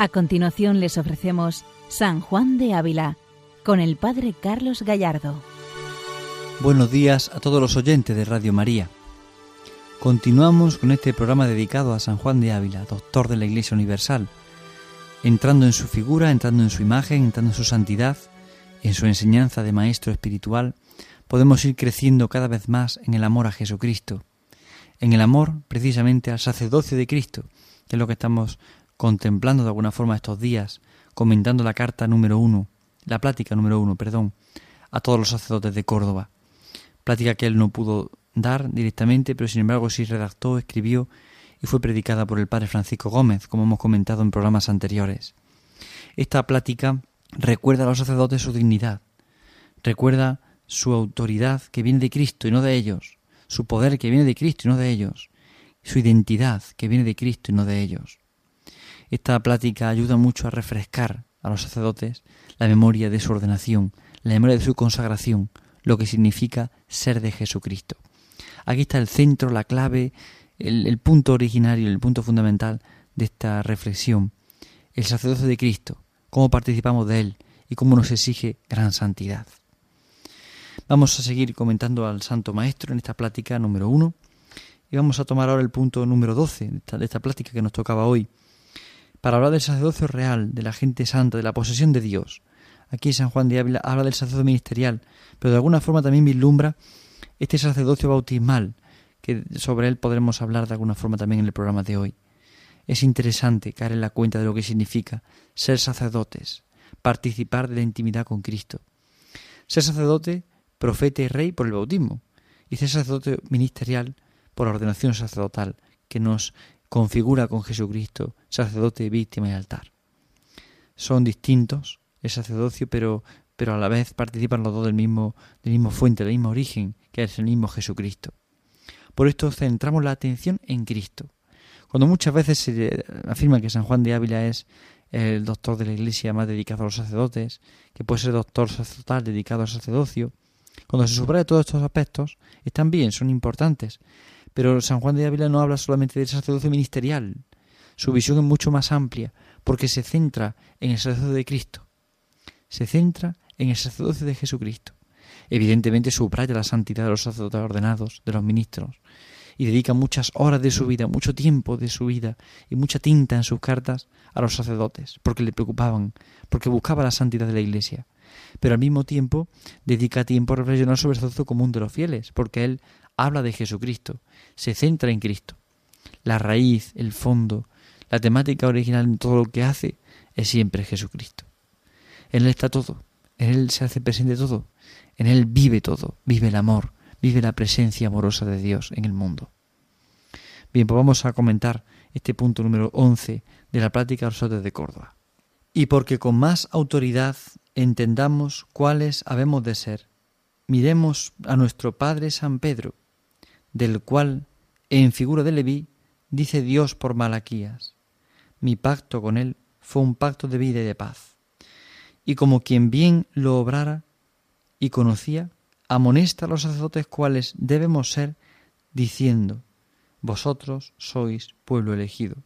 A continuación les ofrecemos San Juan de Ávila con el Padre Carlos Gallardo. Buenos días a todos los oyentes de Radio María. Continuamos con este programa dedicado a San Juan de Ávila, doctor de la Iglesia Universal, entrando en su figura, entrando en su imagen, entrando en su santidad, en su enseñanza de maestro espiritual, podemos ir creciendo cada vez más en el amor a Jesucristo, en el amor precisamente al sacerdocio de Cristo, que es lo que estamos contemplando de alguna forma estos días, comentando la carta número uno, la plática número uno, perdón, a todos los sacerdotes de Córdoba. Plática que él no pudo dar directamente, pero sin embargo sí redactó, escribió y fue predicada por el padre Francisco Gómez, como hemos comentado en programas anteriores. Esta plática recuerda a los sacerdotes su dignidad, recuerda su autoridad que viene de Cristo y no de ellos, su poder que viene de Cristo y no de ellos, su identidad que viene de Cristo y no de ellos. Esta plática ayuda mucho a refrescar a los sacerdotes la memoria de su ordenación, la memoria de su consagración, lo que significa ser de Jesucristo. Aquí está el centro, la clave, el, punto originario, el punto fundamental de esta reflexión. El sacerdocio de Cristo, cómo participamos de él y cómo nos exige gran santidad. Vamos a seguir comentando al Santo Maestro en esta plática número uno y vamos a tomar ahora el punto número doce de esta, de esta plática que nos tocaba hoy, para hablar del sacerdocio real, de la gente santa, de la posesión de Dios. Aquí San Juan de Ávila habla del sacerdocio ministerial, pero de alguna forma también vislumbra este sacerdocio bautismal, que sobre él podremos hablar de alguna forma también en el programa de hoy. Es interesante caer en la cuenta de lo que significa ser sacerdotes, participar de la intimidad con Cristo. Ser sacerdote, profeta y rey por el bautismo, y ser sacerdote ministerial por la ordenación sacerdotal, que nos configura con Jesucristo, sacerdote, víctima y altar. Son distintos el sacerdocio, pero, pero a la vez participan los dos del mismo, del mismo fuente, del mismo origen, que es el mismo Jesucristo. Por esto centramos la atención en Cristo. Cuando muchas veces se afirma que San Juan de Ávila es el doctor de la Iglesia más dedicado a los sacerdotes, que puede ser doctor sacerdotal dedicado al sacerdocio, cuando se subraya todos estos aspectos, están bien, son importantes, pero San Juan de Ávila no habla solamente del sacerdocio ministerial. Su visión es mucho más amplia, porque se centra en el sacerdocio de Cristo. Se centra en el sacerdocio de Jesucristo. Evidentemente subraya la santidad de los sacerdotes ordenados, de los ministros, y dedica muchas horas de su vida, mucho tiempo de su vida y mucha tinta en sus cartas a los sacerdotes, porque le preocupaban, porque buscaba la santidad de la Iglesia. Pero al mismo tiempo dedica tiempo a reflexionar sobre el sacerdocio común de los fieles, porque él habla de Jesucristo, se centra en Cristo. La raíz, el fondo, la temática original en todo lo que hace es siempre Jesucristo. En Él está todo, en Él se hace presente todo, en Él vive todo, vive el amor, vive la presencia amorosa de Dios en el mundo. Bien, pues vamos a comentar este punto número 11 de la plática los de Córdoba. Y porque con más autoridad entendamos cuáles habemos de ser, miremos a nuestro Padre San Pedro, del cual, en figura de Leví, dice Dios por Malaquías, mi pacto con él fue un pacto de vida y de paz. Y como quien bien lo obrara y conocía, amonesta a los sacerdotes cuales debemos ser, diciendo, vosotros sois pueblo elegido.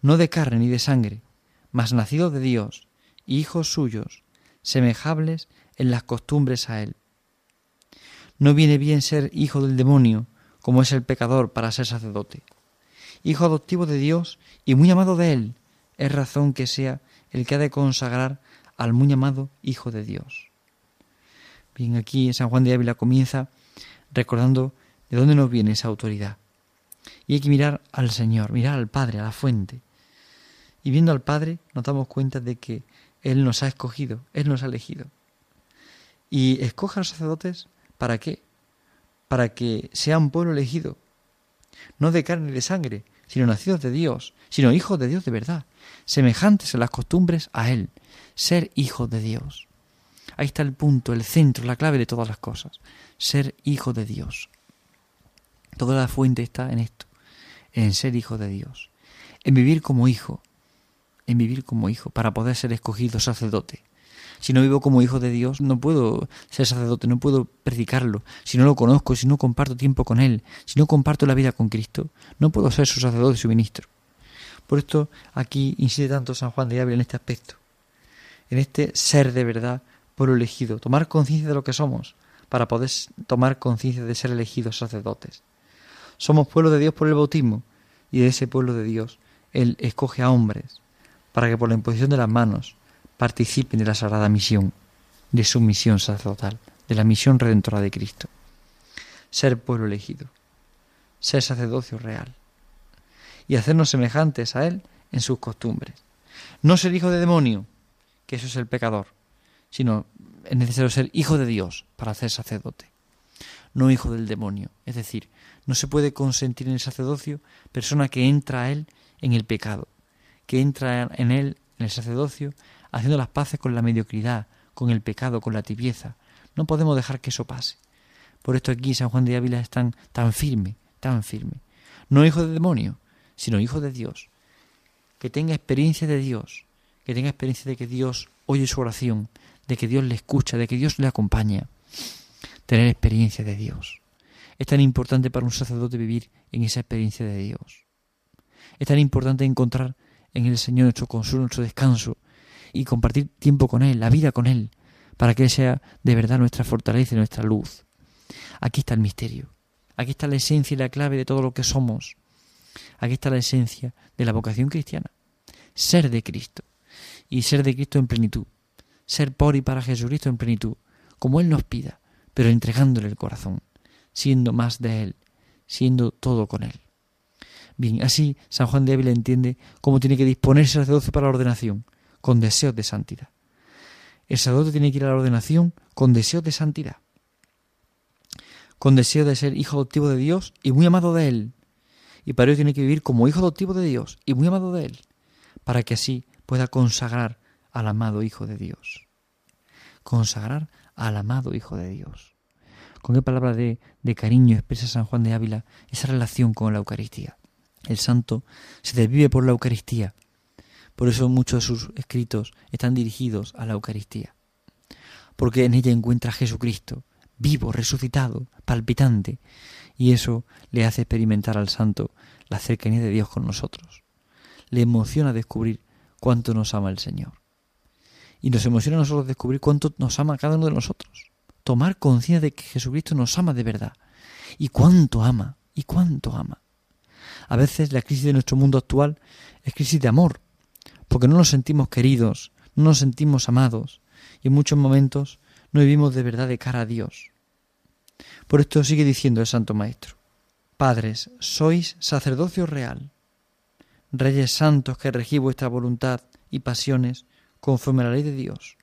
No de carne ni de sangre, mas nacido de Dios, hijos suyos, semejables en las costumbres a él no viene bien ser hijo del demonio, como es el pecador para ser sacerdote. Hijo adoptivo de Dios y muy amado de Él, es razón que sea el que ha de consagrar al muy amado Hijo de Dios. Bien, aquí San Juan de Ávila comienza recordando de dónde nos viene esa autoridad. Y hay que mirar al Señor, mirar al Padre, a la fuente. Y viendo al Padre nos damos cuenta de que Él nos ha escogido, Él nos ha elegido. Y escoge a los sacerdotes ¿Para qué? Para que sea un pueblo elegido, no de carne y de sangre, sino nacidos de Dios, sino hijos de Dios de verdad, semejantes en las costumbres a Él, ser hijos de Dios. Ahí está el punto, el centro, la clave de todas las cosas, ser hijo de Dios. Toda la fuente está en esto, en ser hijo de Dios, en vivir como hijo, en vivir como hijo, para poder ser escogido sacerdote, si no vivo como hijo de Dios, no puedo ser sacerdote, no puedo predicarlo. Si no lo conozco, si no comparto tiempo con Él, si no comparto la vida con Cristo, no puedo ser su sacerdote su ministro. Por esto aquí insiste tanto San Juan de Ávila en este aspecto, en este ser de verdad pueblo elegido, tomar conciencia de lo que somos, para poder tomar conciencia de ser elegidos sacerdotes. Somos pueblo de Dios por el bautismo, y de ese pueblo de Dios Él escoge a hombres, para que por la imposición de las manos participen de la sagrada misión, de su misión sacerdotal, de la misión redentora de Cristo. Ser pueblo elegido, ser sacerdocio real, y hacernos semejantes a Él en sus costumbres. No ser hijo de demonio, que eso es el pecador, sino es necesario ser hijo de Dios para ser sacerdote, no hijo del demonio. Es decir, no se puede consentir en el sacerdocio persona que entra a él en el pecado, que entra en él, en el sacerdocio, haciendo las paces con la mediocridad, con el pecado, con la tibieza. No podemos dejar que eso pase. Por esto aquí San Juan de Ávila es tan, tan firme, tan firme. No hijo de demonio, sino hijo de Dios. Que tenga experiencia de Dios, que tenga experiencia de que Dios oye su oración, de que Dios le escucha, de que Dios le acompaña. Tener experiencia de Dios. Es tan importante para un sacerdote vivir en esa experiencia de Dios. Es tan importante encontrar en el Señor nuestro consuelo, nuestro descanso y compartir tiempo con Él, la vida con Él, para que Él sea de verdad nuestra fortaleza y nuestra luz. Aquí está el misterio. Aquí está la esencia y la clave de todo lo que somos. Aquí está la esencia de la vocación cristiana. Ser de Cristo. Y ser de Cristo en plenitud. Ser por y para Jesucristo en plenitud, como Él nos pida, pero entregándole el corazón siendo más de Él, siendo todo con Él. Bien, así San Juan de Ávila entiende cómo tiene que disponerse el sacerdote para la ordenación, con deseos de santidad. El sacerdote tiene que ir a la ordenación con deseos de santidad, con deseo de ser hijo adoptivo de Dios y muy amado de Él. Y para ello tiene que vivir como hijo adoptivo de Dios y muy amado de Él, para que así pueda consagrar al amado Hijo de Dios. Consagrar al amado Hijo de Dios con qué palabra de, cariño expresa San Juan de Ávila esa relación con la Eucaristía. El santo se desvive por la Eucaristía. Por eso muchos de sus escritos están dirigidos a la Eucaristía. Porque en ella encuentra a Jesucristo, vivo, resucitado, palpitante, y eso le hace experimentar al santo la cercanía de Dios con nosotros. Le emociona descubrir cuánto nos ama el Señor. Y nos emociona a nosotros descubrir cuánto nos ama cada uno de nosotros tomar conciencia de que Jesucristo nos ama de verdad. Y cuánto ama, y cuánto ama. A veces la crisis de nuestro mundo actual es crisis de amor, porque no nos sentimos queridos, no nos sentimos amados, y en muchos momentos no vivimos de verdad de cara a Dios. Por esto sigue diciendo el Santo Maestro, Padres, sois sacerdocio real, reyes santos que regís vuestra voluntad y pasiones conforme a la ley de Dios,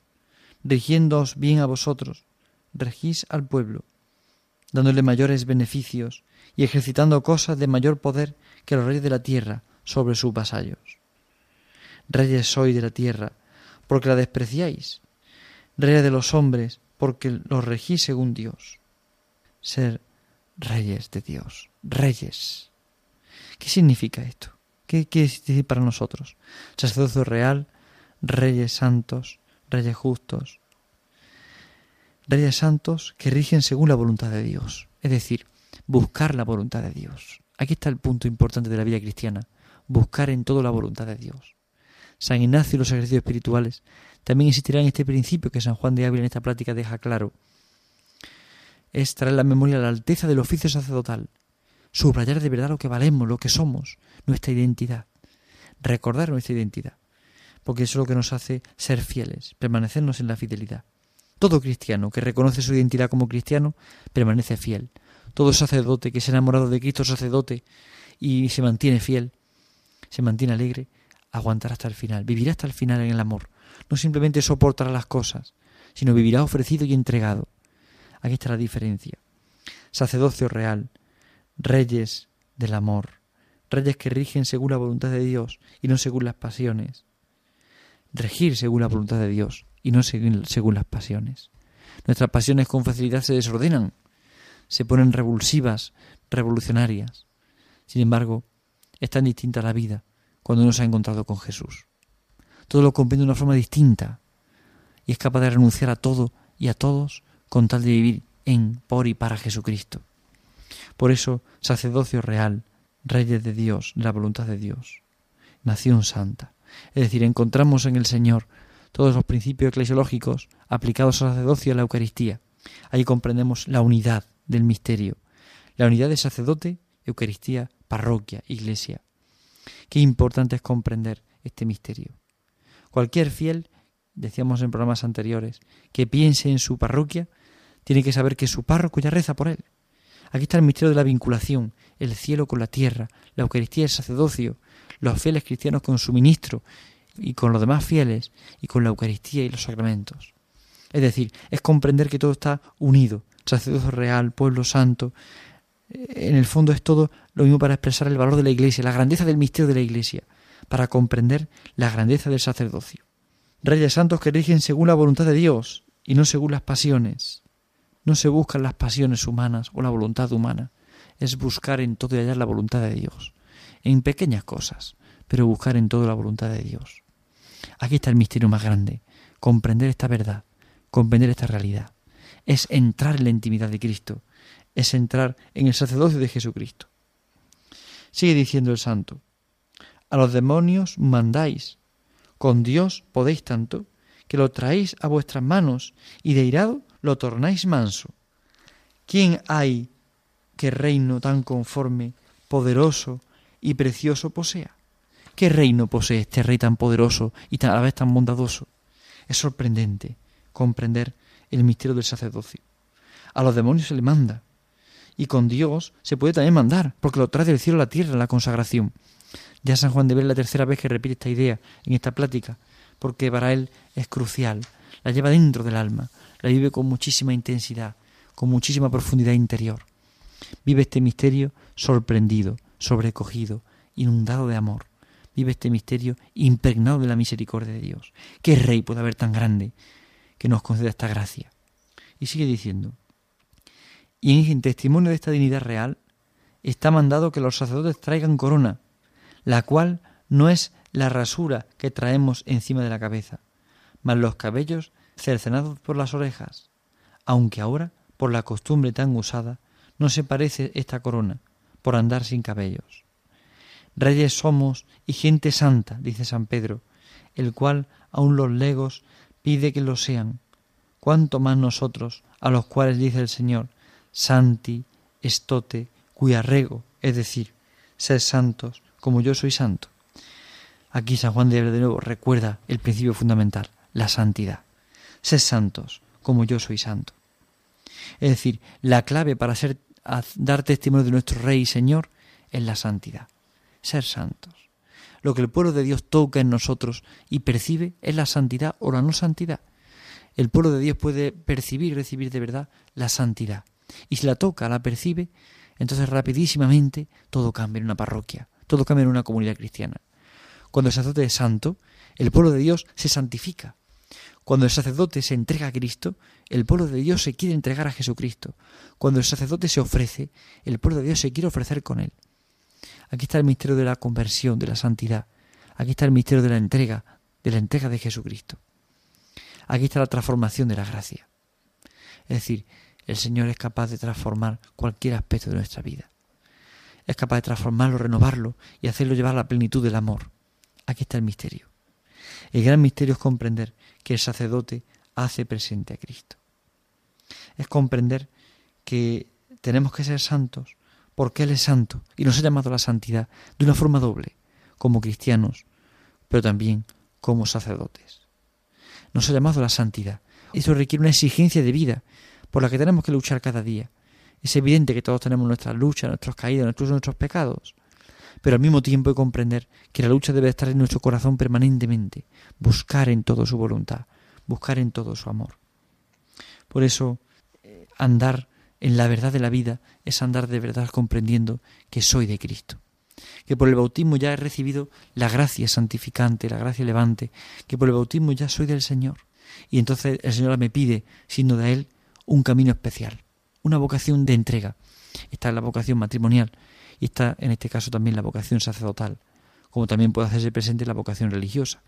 rigiéndoos bien a vosotros, regís al pueblo, dándole mayores beneficios y ejercitando cosas de mayor poder que los reyes de la tierra sobre sus vasallos. Reyes sois de la tierra, porque la despreciáis, reyes de los hombres, porque los regís según Dios. Ser reyes de Dios, reyes. ¿Qué significa esto? ¿Qué quiere decir para nosotros? Sacerdocio real, reyes santos, reyes justos, reyes santos que rigen según la voluntad de Dios, es decir, buscar la voluntad de Dios. Aquí está el punto importante de la vida cristiana, buscar en todo la voluntad de Dios. San Ignacio y los ejercicios espirituales también insistirán en este principio que San Juan de Ávila en esta plática deja claro. Es traer la memoria a la alteza del oficio sacerdotal, subrayar de verdad lo que valemos, lo que somos, nuestra identidad, recordar nuestra identidad, porque eso es lo que nos hace ser fieles, permanecernos en la fidelidad. Todo cristiano que reconoce su identidad como cristiano permanece fiel. Todo sacerdote que se ha enamorado de Cristo sacerdote y se mantiene fiel, se mantiene alegre, aguantará hasta el final, vivirá hasta el final en el amor. No simplemente soportará las cosas, sino vivirá ofrecido y entregado. Aquí está la diferencia. Sacerdocio real, reyes del amor, reyes que rigen según la voluntad de Dios y no según las pasiones. Regir según la voluntad de Dios y no según, según las pasiones. Nuestras pasiones con facilidad se desordenan, se ponen revulsivas, revolucionarias. Sin embargo, es tan distinta la vida cuando uno se ha encontrado con Jesús. Todo lo comprende de una forma distinta y es capaz de renunciar a todo y a todos con tal de vivir en, por y para Jesucristo. Por eso, sacerdocio real, reyes de Dios, de la voluntad de Dios. nación santa. Es decir, encontramos en el Señor todos los principios eclesiológicos aplicados al sacerdocio y a la Eucaristía. Ahí comprendemos la unidad del misterio, la unidad de sacerdote, Eucaristía, parroquia, iglesia. Qué importante es comprender este misterio. Cualquier fiel, decíamos en programas anteriores, que piense en su parroquia, tiene que saber que su párroco ya reza por él. Aquí está el misterio de la vinculación, el cielo con la tierra, la Eucaristía, el sacerdocio, los fieles cristianos con su ministro y con los demás fieles y con la Eucaristía y los sacramentos. Es decir, es comprender que todo está unido, sacerdocio real, pueblo santo. En el fondo es todo lo mismo para expresar el valor de la Iglesia, la grandeza del misterio de la Iglesia, para comprender la grandeza del sacerdocio. Reyes santos que rigen según la voluntad de Dios y no según las pasiones. No se buscan las pasiones humanas o la voluntad humana, es buscar en todo y hallar la voluntad de Dios, en pequeñas cosas, pero buscar en todo la voluntad de Dios. Aquí está el misterio más grande, comprender esta verdad, comprender esta realidad. Es entrar en la intimidad de Cristo, es entrar en el sacerdocio de Jesucristo. Sigue diciendo el santo, a los demonios mandáis, con Dios podéis tanto, que lo traéis a vuestras manos y de irado lo tornáis manso. ¿Quién hay que reino tan conforme, poderoso y precioso posea? ¿Qué reino posee este rey tan poderoso y a la vez tan bondadoso? Es sorprendente comprender el misterio del sacerdocio. A los demonios se le manda, y con Dios se puede también mandar, porque lo trae del cielo a la tierra la consagración. Ya San Juan de Ver la tercera vez que repite esta idea en esta plática, porque para él es crucial, la lleva dentro del alma, la vive con muchísima intensidad, con muchísima profundidad interior. Vive este misterio sorprendido, sobrecogido, inundado de amor. Vive este misterio impregnado de la misericordia de Dios. ¿Qué rey puede haber tan grande que nos conceda esta gracia? Y sigue diciendo, y en testimonio de esta dignidad real, está mandado que los sacerdotes traigan corona, la cual no es la rasura que traemos encima de la cabeza, mas los cabellos cercenados por las orejas, aunque ahora, por la costumbre tan usada, no se parece esta corona, por andar sin cabellos. Reyes somos y gente santa, dice San Pedro, el cual aun los legos pide que lo sean, cuanto más nosotros, a los cuales dice el Señor, Santi, estote, cuya rego, es decir, sed santos, como yo soy santo. Aquí San Juan de de nuevo recuerda el principio fundamental, la santidad. Sed santos, como yo soy santo. Es decir, la clave para ser, dar testimonio de nuestro Rey y Señor es la santidad, ser santos. Lo que el pueblo de Dios toca en nosotros y percibe es la santidad o la no santidad. El pueblo de Dios puede percibir y recibir de verdad la santidad. Y si la toca, la percibe, entonces rapidísimamente todo cambia en una parroquia, todo cambia en una comunidad cristiana. Cuando el sacerdote es santo, el pueblo de Dios se santifica, cuando el sacerdote se entrega a Cristo, el pueblo de Dios se quiere entregar a Jesucristo. Cuando el sacerdote se ofrece, el pueblo de Dios se quiere ofrecer con él. Aquí está el misterio de la conversión, de la santidad. Aquí está el misterio de la entrega, de la entrega de Jesucristo. Aquí está la transformación de la gracia. Es decir, el Señor es capaz de transformar cualquier aspecto de nuestra vida. Es capaz de transformarlo, renovarlo y hacerlo llevar a la plenitud del amor. Aquí está el misterio. El gran misterio es comprender que el sacerdote hace presente a Cristo. Es comprender que tenemos que ser santos porque Él es santo y nos ha llamado a la santidad de una forma doble, como cristianos, pero también como sacerdotes. Nos ha llamado a la santidad. Eso requiere una exigencia de vida por la que tenemos que luchar cada día. Es evidente que todos tenemos nuestras luchas, nuestras caídas, nuestros, nuestros pecados pero al mismo tiempo hay que comprender que la lucha debe estar en nuestro corazón permanentemente, buscar en todo su voluntad, buscar en todo su amor. Por eso, eh, andar en la verdad de la vida es andar de verdad comprendiendo que soy de Cristo, que por el bautismo ya he recibido la gracia santificante, la gracia levante, que por el bautismo ya soy del Señor. Y entonces el Señor me pide, siendo de Él, un camino especial, una vocación de entrega. Esta es la vocación matrimonial, y está en este caso también la vocación sacerdotal, como también puede hacerse presente la vocación religiosa.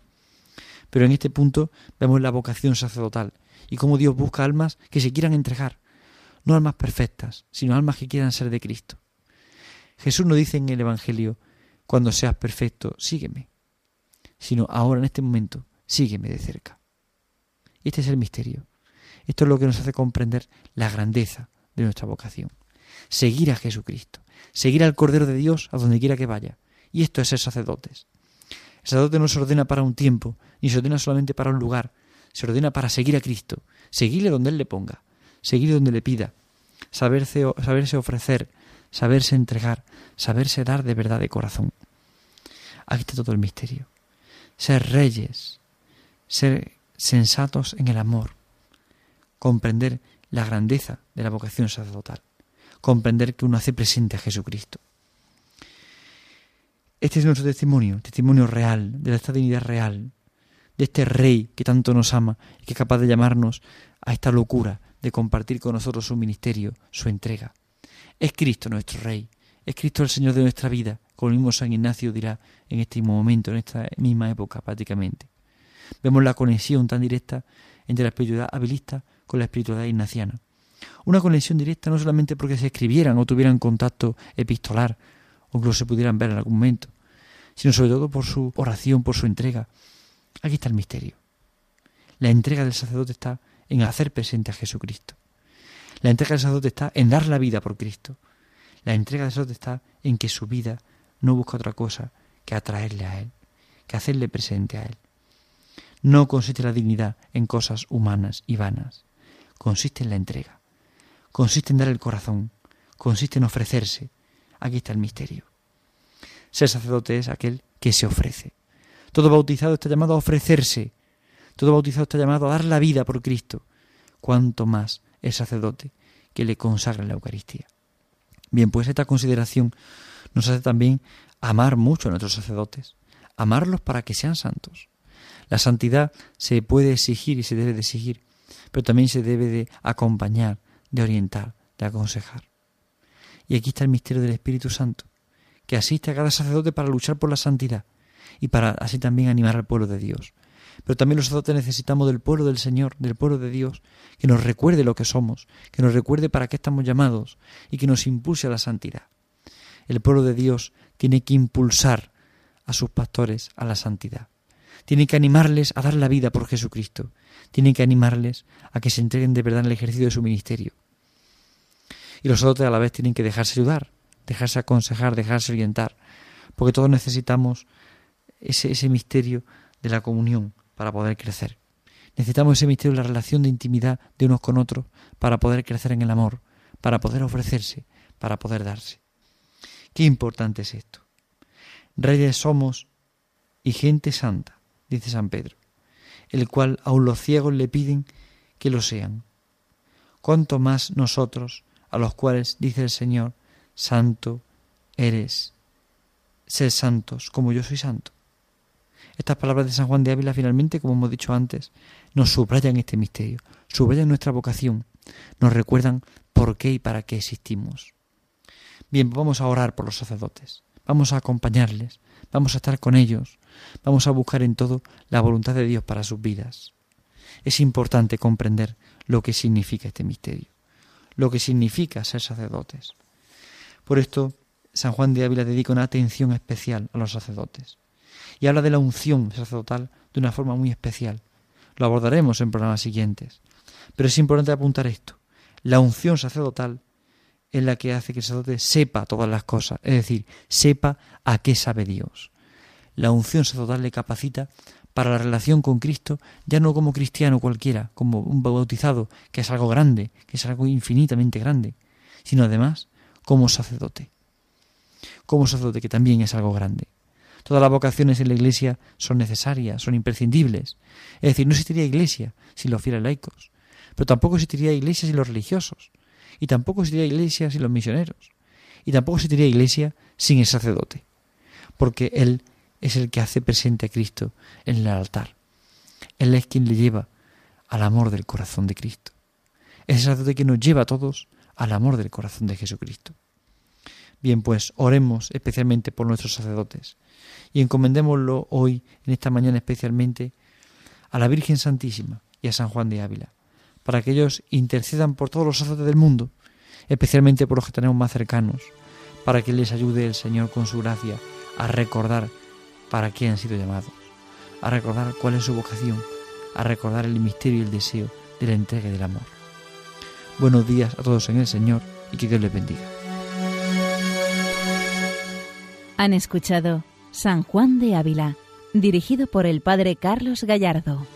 Pero en este punto vemos la vocación sacerdotal y cómo Dios busca almas que se quieran entregar, no almas perfectas, sino almas que quieran ser de Cristo. Jesús nos dice en el Evangelio, cuando seas perfecto, sígueme. sino ahora en este momento, sígueme de cerca. Este es el misterio. Esto es lo que nos hace comprender la grandeza de nuestra vocación. Seguir a Jesucristo, seguir al Cordero de Dios a donde quiera que vaya. Y esto es ser sacerdotes. El sacerdote no se ordena para un tiempo, ni se ordena solamente para un lugar, se ordena para seguir a Cristo, seguirle donde Él le ponga, seguirle donde le pida, saberse, saberse ofrecer, saberse entregar, saberse dar de verdad de corazón. Aquí está todo el misterio. Ser reyes, ser sensatos en el amor, comprender la grandeza de la vocación sacerdotal, comprender que uno hace presente a Jesucristo. Este es nuestro testimonio, testimonio real, de esta divinidad real, de este Rey que tanto nos ama y que es capaz de llamarnos a esta locura de compartir con nosotros su ministerio, su entrega. Es Cristo nuestro Rey, es Cristo el Señor de nuestra vida, como el mismo San Ignacio dirá en este mismo momento, en esta misma época prácticamente. Vemos la conexión tan directa entre la espiritualidad habilista con la espiritualidad ignaciana. Una conexión directa no solamente porque se escribieran o tuvieran contacto epistolar o incluso se pudieran ver en algún momento, sino sobre todo por su oración, por su entrega. Aquí está el misterio. La entrega del sacerdote está en hacer presente a Jesucristo. La entrega del sacerdote está en dar la vida por Cristo. La entrega del sacerdote está en que su vida no busca otra cosa que atraerle a Él, que hacerle presente a Él. No consiste la dignidad en cosas humanas y vanas, consiste en la entrega, consiste en dar el corazón, consiste en ofrecerse. Aquí está el misterio. Ser sacerdote es aquel que se ofrece. Todo bautizado está llamado a ofrecerse. Todo bautizado está llamado a dar la vida por Cristo. Cuanto más el sacerdote que le consagra la Eucaristía. Bien, pues esta consideración nos hace también amar mucho a nuestros sacerdotes, amarlos para que sean santos. La santidad se puede exigir y se debe de exigir, pero también se debe de acompañar, de orientar, de aconsejar. Y aquí está el misterio del Espíritu Santo, que asiste a cada sacerdote para luchar por la santidad y para así también animar al pueblo de Dios. Pero también los sacerdotes necesitamos del pueblo del Señor, del pueblo de Dios, que nos recuerde lo que somos, que nos recuerde para qué estamos llamados y que nos impulse a la santidad. El pueblo de Dios tiene que impulsar a sus pastores a la santidad tiene que animarles a dar la vida por Jesucristo, tiene que animarles a que se entreguen de verdad en el ejercicio de su ministerio. Y los otros a la vez tienen que dejarse ayudar, dejarse aconsejar, dejarse orientar, porque todos necesitamos ese, ese misterio de la comunión para poder crecer. Necesitamos ese misterio de la relación de intimidad de unos con otros para poder crecer en el amor, para poder ofrecerse, para poder darse. Qué importante es esto. Reyes somos y gente santa dice San Pedro, el cual aun los ciegos le piden que lo sean. Cuanto más nosotros, a los cuales dice el Señor, Santo eres, ser santos como yo soy santo. Estas palabras de San Juan de Ávila finalmente, como hemos dicho antes, nos subrayan este misterio, subrayan nuestra vocación, nos recuerdan por qué y para qué existimos. Bien, vamos a orar por los sacerdotes, vamos a acompañarles, vamos a estar con ellos, Vamos a buscar en todo la voluntad de Dios para sus vidas. Es importante comprender lo que significa este misterio, lo que significa ser sacerdotes. Por esto, San Juan de Ávila dedica una atención especial a los sacerdotes y habla de la unción sacerdotal de una forma muy especial. Lo abordaremos en programas siguientes. Pero es importante apuntar esto. La unción sacerdotal es la que hace que el sacerdote sepa todas las cosas, es decir, sepa a qué sabe Dios la unción sacerdotal le capacita para la relación con Cristo, ya no como cristiano cualquiera, como un bautizado, que es algo grande, que es algo infinitamente grande, sino además como sacerdote. Como sacerdote, que también es algo grande. Todas las vocaciones en la Iglesia son necesarias, son imprescindibles. Es decir, no existiría Iglesia sin los fieles laicos, pero tampoco existiría Iglesia sin los religiosos, y tampoco existiría Iglesia sin los misioneros, y tampoco existiría Iglesia sin el sacerdote, porque Él es el que hace presente a Cristo en el altar. Él es quien le lleva al amor del corazón de Cristo. Es el sacerdote que nos lleva a todos al amor del corazón de Jesucristo. Bien, pues oremos especialmente por nuestros sacerdotes y encomendémoslo hoy, en esta mañana especialmente, a la Virgen Santísima y a San Juan de Ávila, para que ellos intercedan por todos los sacerdotes del mundo, especialmente por los que tenemos más cercanos, para que les ayude el Señor con su gracia a recordar para qué han sido llamados, a recordar cuál es su vocación, a recordar el misterio y el deseo de la entrega y del amor. Buenos días a todos en el Señor y que Dios les bendiga. Han escuchado San Juan de Ávila, dirigido por el Padre Carlos Gallardo.